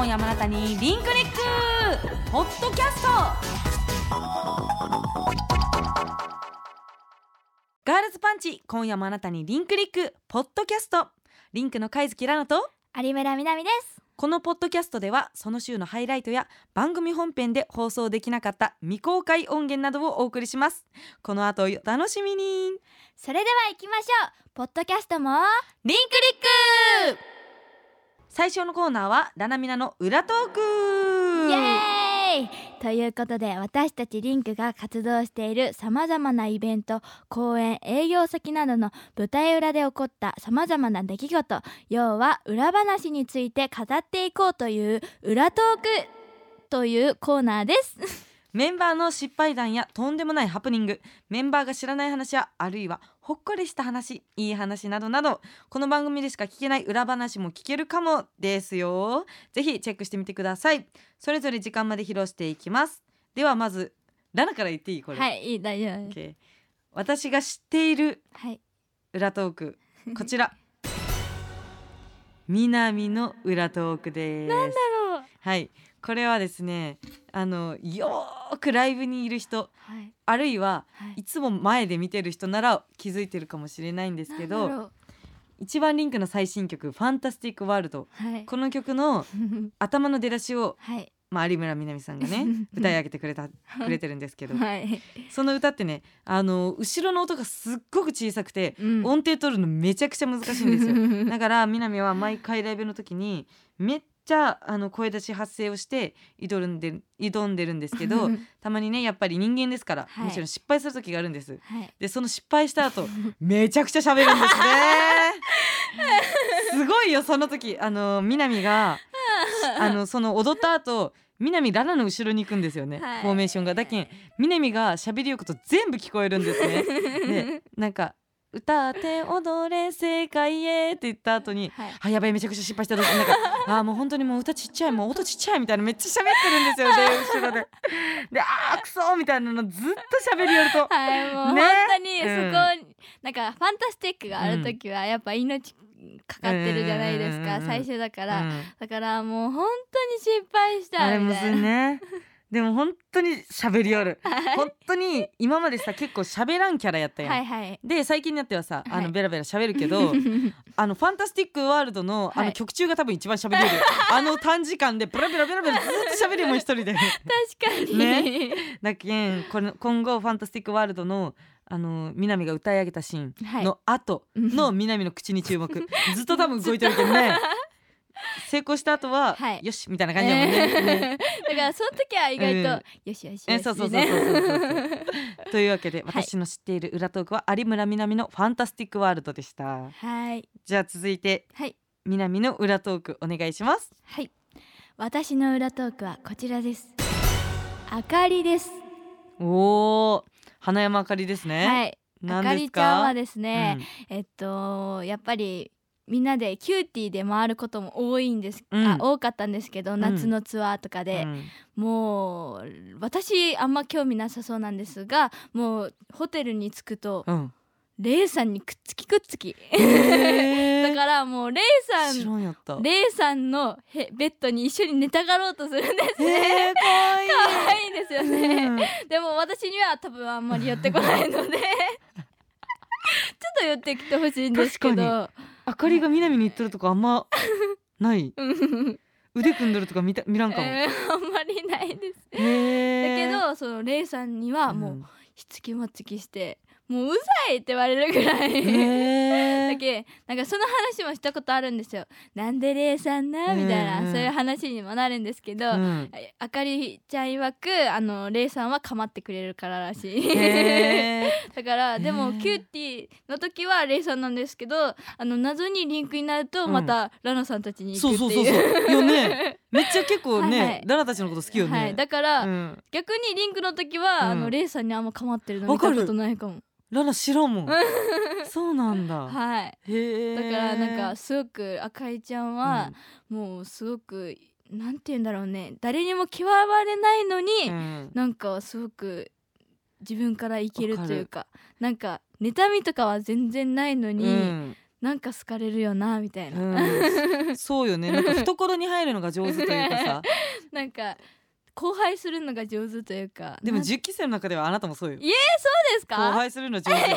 今夜もあなたにリンクリック。ポッドキャスト。ガールズパンチ今夜もあなたにリンクリック。ポッドキャスト。リンクの貝月ラナと。有村みなみです。このポッドキャストではその週のハイライトや番組本編で放送できなかった未公開音源などをお送りします。この後お楽しみに。それでは行きましょう。ポッドキャストも。リンクリック最初のコーナーはラナミナの裏トーク。イエーイ！ということで私たちリンクが活動しているさまざまなイベント公演営業先などの舞台裏で起こったさまざまな出来事要は裏話について語っていこうという裏トークというコーナーです。メンバーの失敗談やとんでもないハプニングメンバーが知らない話やあるいはほっこりした話いい話などなどこの番組でしか聞けない裏話も聞けるかもですよ。ぜひチェックしてみてください。それぞれ時間まで披露していきます。ではまずラナから言っていい？これ、はいいい大丈夫 OK 私が知っているはい。裏トーク こちら。南の裏トークです。なんだろう。はいこれはですねあのよーくライブにいる人はい。あるいははい。いつも前で見てる人なら気づいてるかもしれないんですけど一番リンクの最新曲「ファンタスティック・ワールドはい」この曲の 頭の出だしを、はい。まあ、有村みなみさんがね 歌い上げてくれたくれてるんですけどはい、その歌ってねあの後ろの音がすっごく小さくてうん。音程取るのめちゃくちゃ難しいんですよ。だから南は毎回ライブの時にめっちゃあの声出し発声をして挑んで挑んでるんですけど たまにねやっぱり人間ですから、はいもちろん失敗する時があるんです。はいでその失敗した後 めちゃくちゃ喋るんですね。すごいよその時あの南があのその踊った後南ララの後ろに行くんですよね、はいフォーメーションがだけん南が喋りよくと全部聞こえるんですね。でなんか「歌って踊れ世界へ」って言った後にはい。あやばいめちゃくちゃ失敗したなんか あーもう本当にもう歌ちっちゃいもう音ちっちゃいみたいなめっちゃ喋ってるんですよ。で後ろで。であーくそーみたいなのずっと喋りよると。はいもうね。本当にそこ、うんなんかファンタスティックがある時はやっぱ命かかってるじゃないですか、最初だから、うん。だからもう本当に失敗したみたいな、ねでも本当に喋りよる。本当に今までさ結構喋らんキャラやったやん、はいはい。で最近になってはさあはい。のベラベラ喋るけど、あのファンタスティックワールドのあはい。の曲中が多分一番喋れる、あの短時間でベラベラベラベラずっと喋るもん一人で。確かに、ね。だけんこの今後ファンタスティックワールドのあの南が歌い上げたシーはい。ンの後の南の口に注目、ずっと多分動いてるけどね成功した後は、はい。よしみたいな感じだもんね。ね。だからその時は意外と、うん。よしよしよし、えそうそうそうそうというわけで はい。私の知っている裏トークは有村みなみのファンタスティックワールドでした。はい。じゃあ続いてはい。南の裏トークお願いします。はい。私の裏トークはこちらです。あかりです。おー花山あかりですね。はい。あかりちゃんはかですね、えっとやっぱりみんなでキューティーで回ることも多いんです、うん。あ多かったんですけどん。夏のツアーとかうんで、うん。もう私あんま興味なさそうなんですがもうホテルに着くとうん。レイさんにくっつきくっつき。だからもうレイさんレイさんのへベッドに一緒に寝たがろうとするんですね。えー、かわいい。可愛いですよね、うん。でも私には多分あんまり寄ってこないので。ちょっと寄ってきてほしいんですけどあかりが南に行ってるとこあんまない？うん。腕組んでるとか見た見らんかも、えーあんまりないです。だけどそのレイさんにはもう、ん。ひつきもつきしてもううざいって言われるぐらい、へー。だけなんかその話もしたことあるんですよ。なんでレイさんな？みたいな、うん。うんそういう話にもなるんですけど、うん。あかりちゃん曰くあのレイさんは構ってくれるかららしい。へ だからでもキューティーの時はレイさんなんですけどあの謎にリンクになるとうん。またラナさんたちにー行くっていう。そうそうそうそう。よね めっちゃ結構ねはいはい。ララたちのこと好きよね、はい、だから、うん、逆にリンクの時は、うん。あのレイさんにあんま構ってるの見わかるたことないかもララ知らんもん。そうなんだ、はい。へえ。だからなんかすごく赤井ちゃんは、もうすごくなんて言うんだろうね。誰にも嫌われないのに、うん。なんかすごく自分からいけるというかなんか妬みとかは全然ないのに、うん。なんか好かれるよなみたいな、うん、そうよね。なんか懐に入るのが上手というかさ。なんか後輩するのが上手というかでもなん10期生の中ではあなたもそうよ。いえそうです後か輩するの上手よ。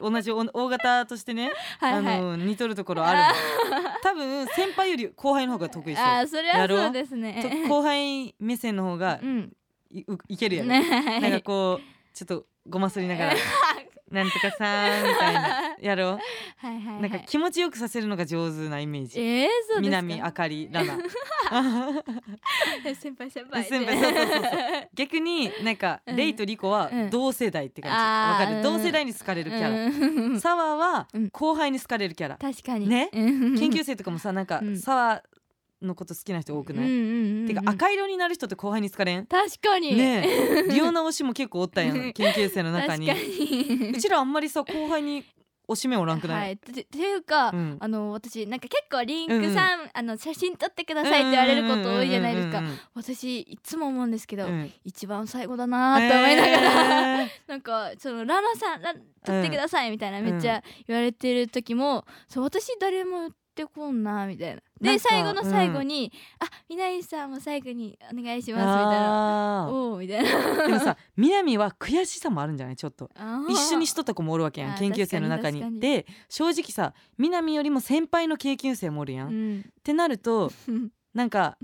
同じお大型としてね、はいはい。あの似とるところあるの多分先輩より後輩の方が得意そう。あーそれはそうですね。と後輩目線の方がうん。い,、ういけるやろ、ね なんかこうちょっとごますりながら「なんとかさーん」みたいな やろう。はいはいはい。なんか気持ちよくさせるのが上手なイメージ。えー、そうですか？南あかりラナ。先輩先輩。先輩そうそうそうそう。逆になんか、うん。レイとリコはうん同世代って感じ、あーわかる？同世代に好かれるキャラ、ラサワーはうん。後輩に好かれるキャラ、確かに。ね？うん。研究生とかもさなんか、うん。サワーのこと好きな人多くない、うんうんうんうん。てか赤色になる人って後輩に好かれん？確かに。ねえ。リオナ推しも結構おったやん。研究生の中に。確かに。うちらあんまりさ後輩に推し目おらんくない、はい、てていうか、うん。あの私なんか結構リンクさん、あの写真撮ってくださいって言われること多いじゃないですか。うんうんうん私いつも思うんですけど、うん。うん一番最後だなーって思いながら、えー。なんかそのラナさんラ撮ってくださいみたいな、うんめっちゃ言われてる時も、そう私誰も言ってこんなみたいな。で最後の最後に「あみなみさんも最後にお願いします」みたいな「あおお」みたいな。ーでもさ南は悔しさもあるんじゃない？ちょっと。一緒にしとった子もおるわけやん研究生の中に。で正直さ南よりも先輩の研究生もおるやん、うっんてなると なんか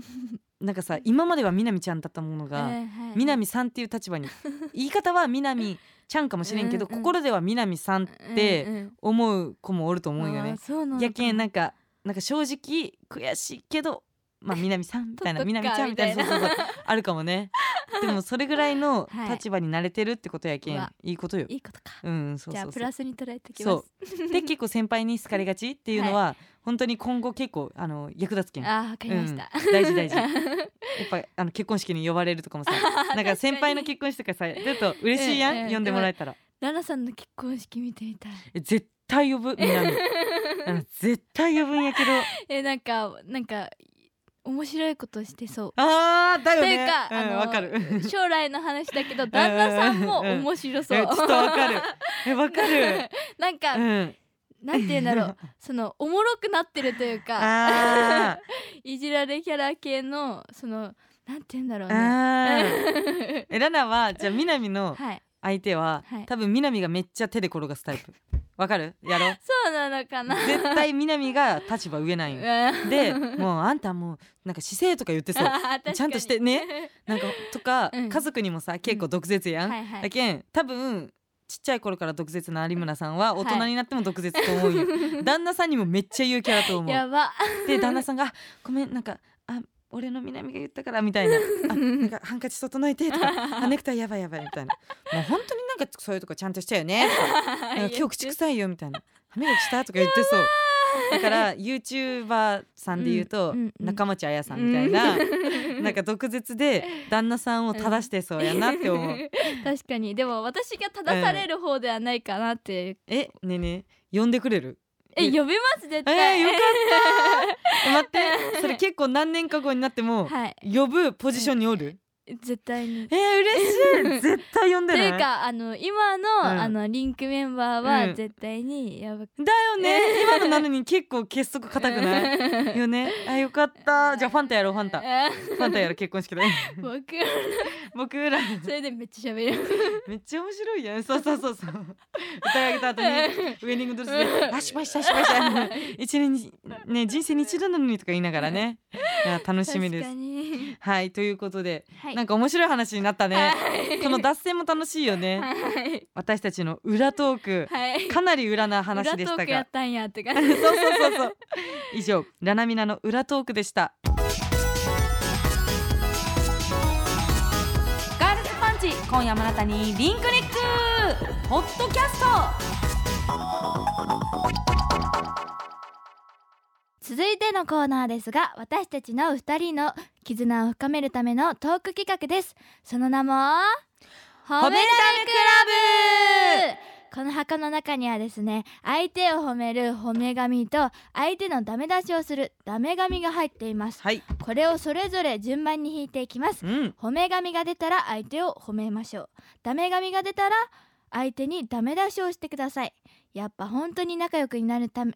なんかさ今までは南ちゃんだったものが、はいはい南さんっていう立場に。言い方は南ちゃんかもしれんけど、うんうん。心では南さんってうんうん思う子もおると思うよね。うなのかやけんなんかなんか正直悔しいけどまあ 南さんみたいな南ちゃんみたいなみたいうな。そそうそうあるかもね。でもそれぐらいのはい。立場に慣れてるってことやけん、いいことよ。いいことか。うんそうじゃあプそうそうラスに捉えてきます。で結構先輩に好かれがちっていうのは、本当に今後結構あの役立つけん。あーわかりました、うん大事大事。やっぱあの結婚式に呼ばれるとかもさなんか先輩の結婚式とかさちょっと嬉しいやん、うんうん呼んでもらえたら。ラナさんの結婚式見てみたい。え絶対呼ぶ南。あの絶対呼ぶんやけど。えなんかなんか面白いことしてそう。あーだよね。というか、うんあのわかる。将来の話だけど旦那さんも面白そう、えちょっとわかる。えわかる。なんか、うん。なんて言うんだろう。そのおもろくなってるというかあ いじられキャラ系のそのなんて言うんだろうー。ねえラナはじゃあ南のはい。相手は、はい。多分南がめっちゃ手で転がすタイプわかる？やろそうなのかな。絶対南が立場上なんよ。でもうあんたもうなんか姿勢とか言ってそう。ちゃんとしてね。なんかとか、うん。家族にもさ結構毒舌やん、はいはい。だけん多分ちっちゃい頃から毒舌な有村さんは大人になっても毒舌と思うよ、旦那さんにもめっちゃ言うキャラと思う。やば。で旦那さんがあ「ごめんなんかあ俺の南が言ったから」みたいな「あ なんかハンカチ整えて」とか「あネクタイやばいやばい」みたいな。もう本当になんかそういうとこちゃんとしたよね。今日口臭いよみたいな。歯磨きしたとか言ってそう。だから YouTuber さんで言うと、うんうんうん。中町彩さんみたいな、なんか毒舌で旦那さんを正してそうやなって思う、確かに。でも私が正される方ではないかなって、えねえねえ。呼んでくれる？え呼びます絶え対、ー、よかった。待ってそれ結構何年か後になってもはい。呼ぶポジションにおる、絶対に。えー、嬉しい。絶対呼んとでない。いうかあの今の、うん。あのリンクメンバーうん。は絶対にやばくだよね。今のなのに結構結束固くない？よね。あよかった。じゃあファンタやろうファンタ。ファンタやろう結婚式で。僕僕ら。それでめっちゃ喋る。めっちゃ面白いやん。そうそうそうそう。歌い上げた後にウェディングドレスで「あ失敗した失敗した一年にね 人生に一度なのに」とか言いながらね。いや楽しみです。に。はいということで、はい。なんか面白い話になったね、はい。この脱線も楽しいよね、はい。私たちの裏トーク、はい。かなり裏な話でしたが。裏トークやったんやって感そうじそうそうそう。以上ラナミナの裏トークでした今夜もあなたにリンクリックポッドキャスト。続いてのコーナーですが私たちの二人の絆を深めるためのトーク企画です。その名も褒ト褒めダメクラブ。この箱の中にはですね相手を褒める褒め神と相手のダメ出しをするダメ神が入っています。はい。これをそれぞれ順番に引いていきます。うん。褒め神が出たら相手を褒めましょう。ダメ神が出たら相手にダメ出しをしてください。やっぱ本当に仲良くになるため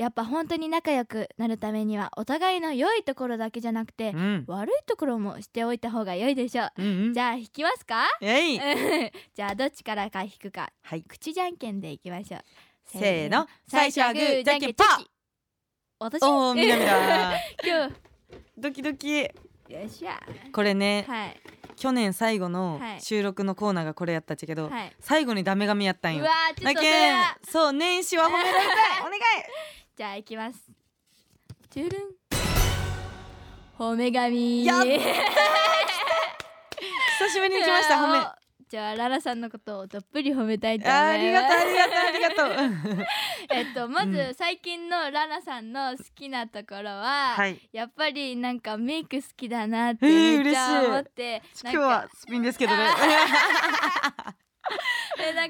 やっぱ本当に仲良くなるためにはお互いの良いところだけじゃなくてうん。悪いところもしておいた方が良いでしょう。うんうん。じゃあ引きますか？えい。じゃあどっちからか引くか。はい。口じゃんけんでいきましょう。せーの。最初はグーじゃんけんパー。私？おー南だ 今日。ドキドキ。よっしゃ。これねはい。去年最後のはい。収録のコーナーがこれやったっちゃけど、はい。最後にダメ髪やったんよ。うわーちょっとだけそう年始は褒められたい。お願いじゃあいきます。チュルン。褒め髪やっ 久しぶりに来ました褒めあじゃあララさんのことをどっぷり褒めたいと思います。ーありがとうありがとうありがとう。えっとまうず最近のララさんの好きなところは、はい。やっぱりなんかメイク好きだなってえーめっちゃ思って、今日はスピンですけどね。え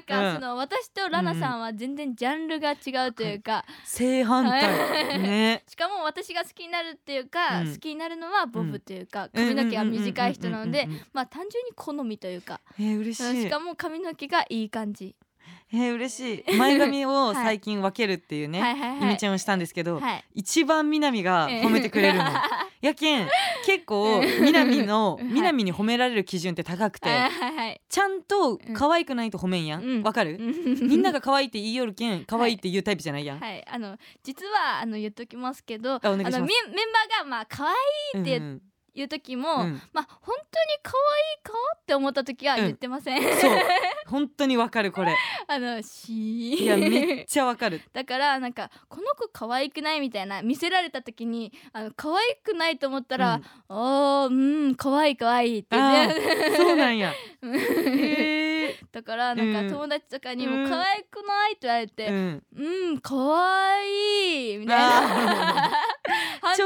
なんか、うん。その私とラナさんは全然ジャンルが違うというか、正反対。ね。しかも私が好きになるっていうか、うん。好きになるのはボブというか、髪の毛が短い人なのでまあ単純に好みというかえー嬉しいしかも髪の毛がいい感じえー嬉しい。前髪をはい。最近分けるっていうね、はいはいはい。ゆみちゃんをしたんですけど、はい。一番南が褒めてくれるの。やけん結構うん。南のはい。南に褒められる基準って高くて、はいはいはい。ちゃんと可愛くないと褒めんやん？うん。わ、かる、みみんなが可愛いって言いよるけん可愛いって言うタイプじゃないやん、はい。あの実はあの言っときますけどあのメンメンバーがまあ可愛いってうんいう時も、うん。まあ本当に可愛い顔って思った時は言ってません、そう。本当にわかるこれ。あのしいやめっちゃわかる。だからなんかこの子可愛くないみたいな見せられた時にあの可愛くないと思ったらうん「おーうん可愛い可愛いってあ言って。ーそうなんや。うん。えだからなんうん。か友達とかにうん。も可愛くないって言われー、てうん「うん可愛いい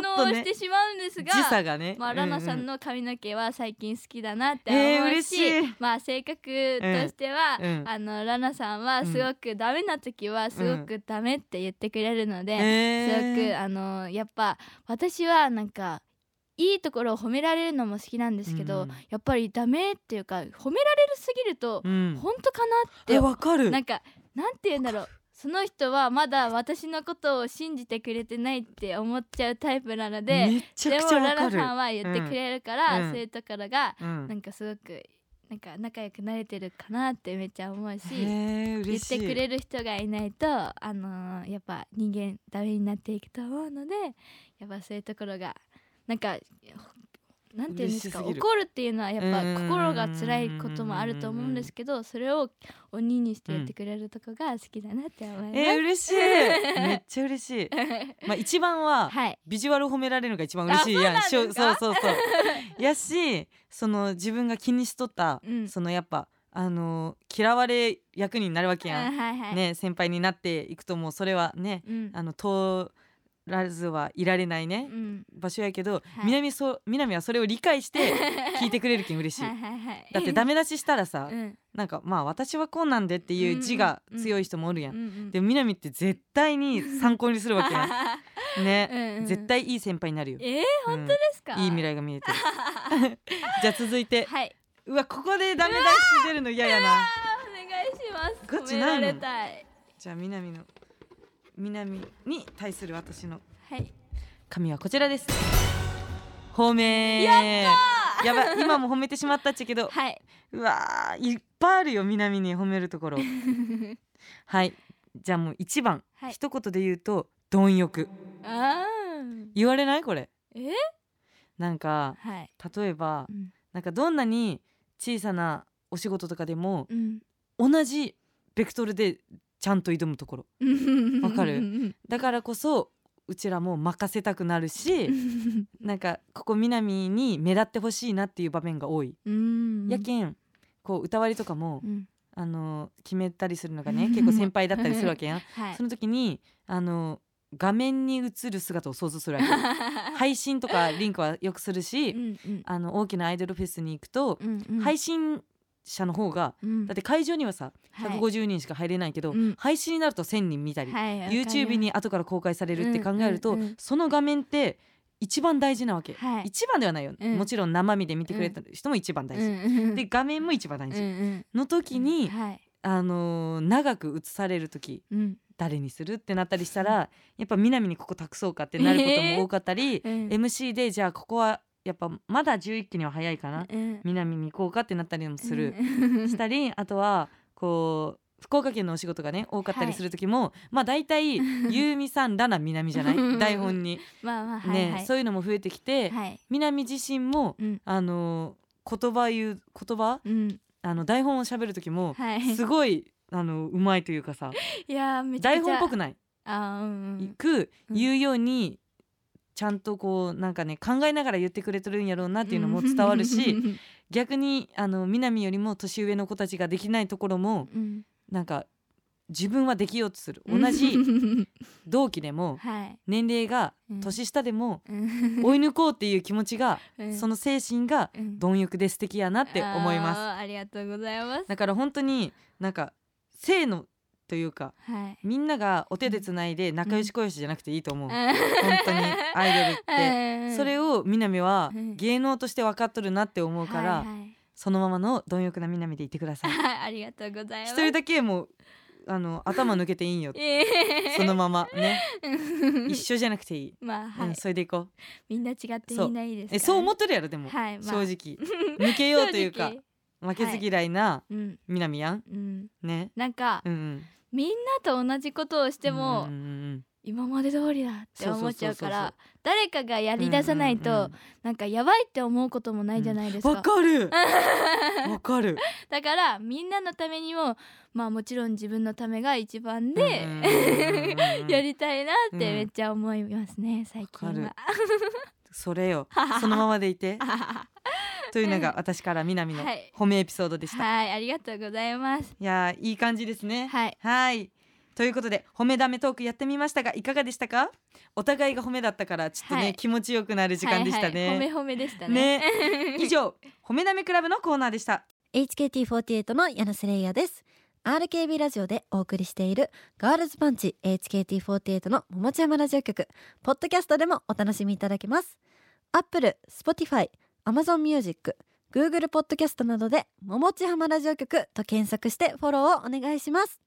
ちょっとね応してしまうんですが時差がね。まあ、ラナさうんん。の髪の毛は最近好きだなってえー思うし、嬉しい。まあ性格としては、うん。うん。あのラナさんはすごくダメな時はすごくダメって言ってくれるので、えすごーくあのやっぱ私はなんかいいところを褒められるのも好きなんですけど、うん。やっぱりダメっていうか褒められるすぎると、うん。本当かなってえわかる。なんかなんて言うんだろうその人はまだ私のことを信じてくれてないって思っちゃうタイプなのでめちゃでくもララちゃわかるさんは言ってくれるから、うん。そういうところがうん。なんかすごくなんか仲良くなれてるかなってめっちゃ思うし言っていくれる人がいないとあのーやっぱ人間ダメになっていくと思うのでやっぱそういうところがなんかなんていうんですか？怒るっていうのはやっぱうん。心が辛いこともあると思うんですけどそれを鬼にしてやってくれるとこが好きだなって思います。えー、嬉しい。めっちゃ嬉しい。まあ一番ははい。ビジュアル褒められるのが一番嬉しい。やんあそうそうそう。やしその自分が気にしとった、うん。そのやっぱあの嫌われ役になるわけあやん、はいはい、ね先輩になっていくともうそれはねうん。あの通らずはいられないね、うん。場所やけど、はい。南そ南はそれを理解して 聞いてくれるけん嬉しい。はいだってダメ出ししたらさ、うん。なんかまあ私はこうなんでっていう字が強い人もおるやん、うんうんでも南って絶対に参考にするわけやん。ね、うんうん絶対いい先輩になるよ、えー、うん。本当ですか、いい未来が見えてる。じゃあ続いて。はい、うわここでダメ出し出るの嫌やな。お願いします。じゃあ南の南に対する私のはい。髪はこちらです。褒めややばい。今も褒めてしまったっちゃけど はい、うわー。いっぱいあるよ南に褒めるところ。はい。じゃあもう一番、はい。一言で言うと貪欲。あ言われない？これ。ーえ？なんかはい、例えばうん。なんかどんなに小さなお仕事とかでもうん、同じベクトルでちゃんと挑むところ。わかる？うん。だからこそうちらも任せたくなるしなんかここ南に目立ってほしいなっていう場面が多い、うん。やけんこう歌割りとかも、うん。あの決めたりするのがね結構先輩だったりするわけやん。はい。その時にあの画面に映る姿を想像するわけ 配信とかリンクはよくするし、うんうん。あの大きなアイドルフェスに行くと、うんうん。配信者の方がうん。だって会場にはさはい。150人しか入れないけど、うん。配信になると1,000人見たり、はい YouTube に後から公開されるって考えると、うんうんうん。その画面って一番大事なわけ、はい。一番ではないよ、うん。もちろん生身で見てくれた人も一番大事、うん。うん。で画面も一番大事、うんうん。の時に、はい。あのー長く映される時うん。誰にするってなったりしたらやっぱ南にここ託そうかってなることも多かったり、うん。MC でじゃあここはやっぱまだ11期には早いかな、うん南に行こうかってなったりもする、うん したりあとはこう福岡県のお仕事がね多かったりする時も、まあ大体 優美さんらな南じゃない？台本に、まあまあはいねはい。そういうのも増えてきて、はい。南自身もうん。あの言葉言う言葉？うん。あの台本を喋る時もはい。すごいあのうまいというかさ。いや台本っぽくない？あーうんうん。くうん。言うようにちゃんとこうなんかね考えながら言ってくれてるんやろうなっていうのも伝わるし逆にあの南よりも年上の子たちができないところもうん。なんか自分はできようとする。同じ 同期でもはい。年齢がうん。年下でもうん。追い抜こうっていう気持ちがうん。その精神がうん。貪欲で素敵やなって思います。ありがとうございます。だから本当になんか性のというかはい。みんながお手でつないで仲良し恋しじゃなくていいと思う、本本当にアイドルって。それをを南はうん。芸能として分かっとるなって思うから、はいはい。そのままの貪欲な南でいてください。ありがとうございます。一人だけもうあの頭抜けていいんよえー そのままね。一緒じゃなくていい、まあはい。うん、それでいこう。みんな違っていないですね。えそう思ってるやろでも、はいまあ。正直。抜けようというか負けず嫌いなうん。南やん。うん。ね。なんかうんうんみんなと同じことをしても今まで通りだって思っちゃうから誰かがやり出さないとなんかやばいって思うこともないじゃないですわかかる。わかる。だからみんなのためにもまあもちろん自分のためが一番でやりたいなってうんめっちゃ思いますね最近わは。それよ。そのままでいて。は というのが私から南のはい。褒めエピソードでした、い、いありがとうございます。やーいい感じですね。はい。はい。ということで褒めダメトークやってみましたがいかがでしたか？お互いが褒めだったからちょっとね、はい。気持ちよくなる時間でしたね、はいはい、褒め褒めでしたね。ね。以上褒めダメクラブのコーナーでした。HKT48 のヤナスレイヤです RKB ラジオでお送りしているガールズパンチ HKT48 の桃地山ラジオ局ポッドキャストでもお楽しみいただけます。Apple、Spotify、Amazon Music、Google ポッドキャストなどで桃地浜ラジオ局と検索してフォローをお願いします。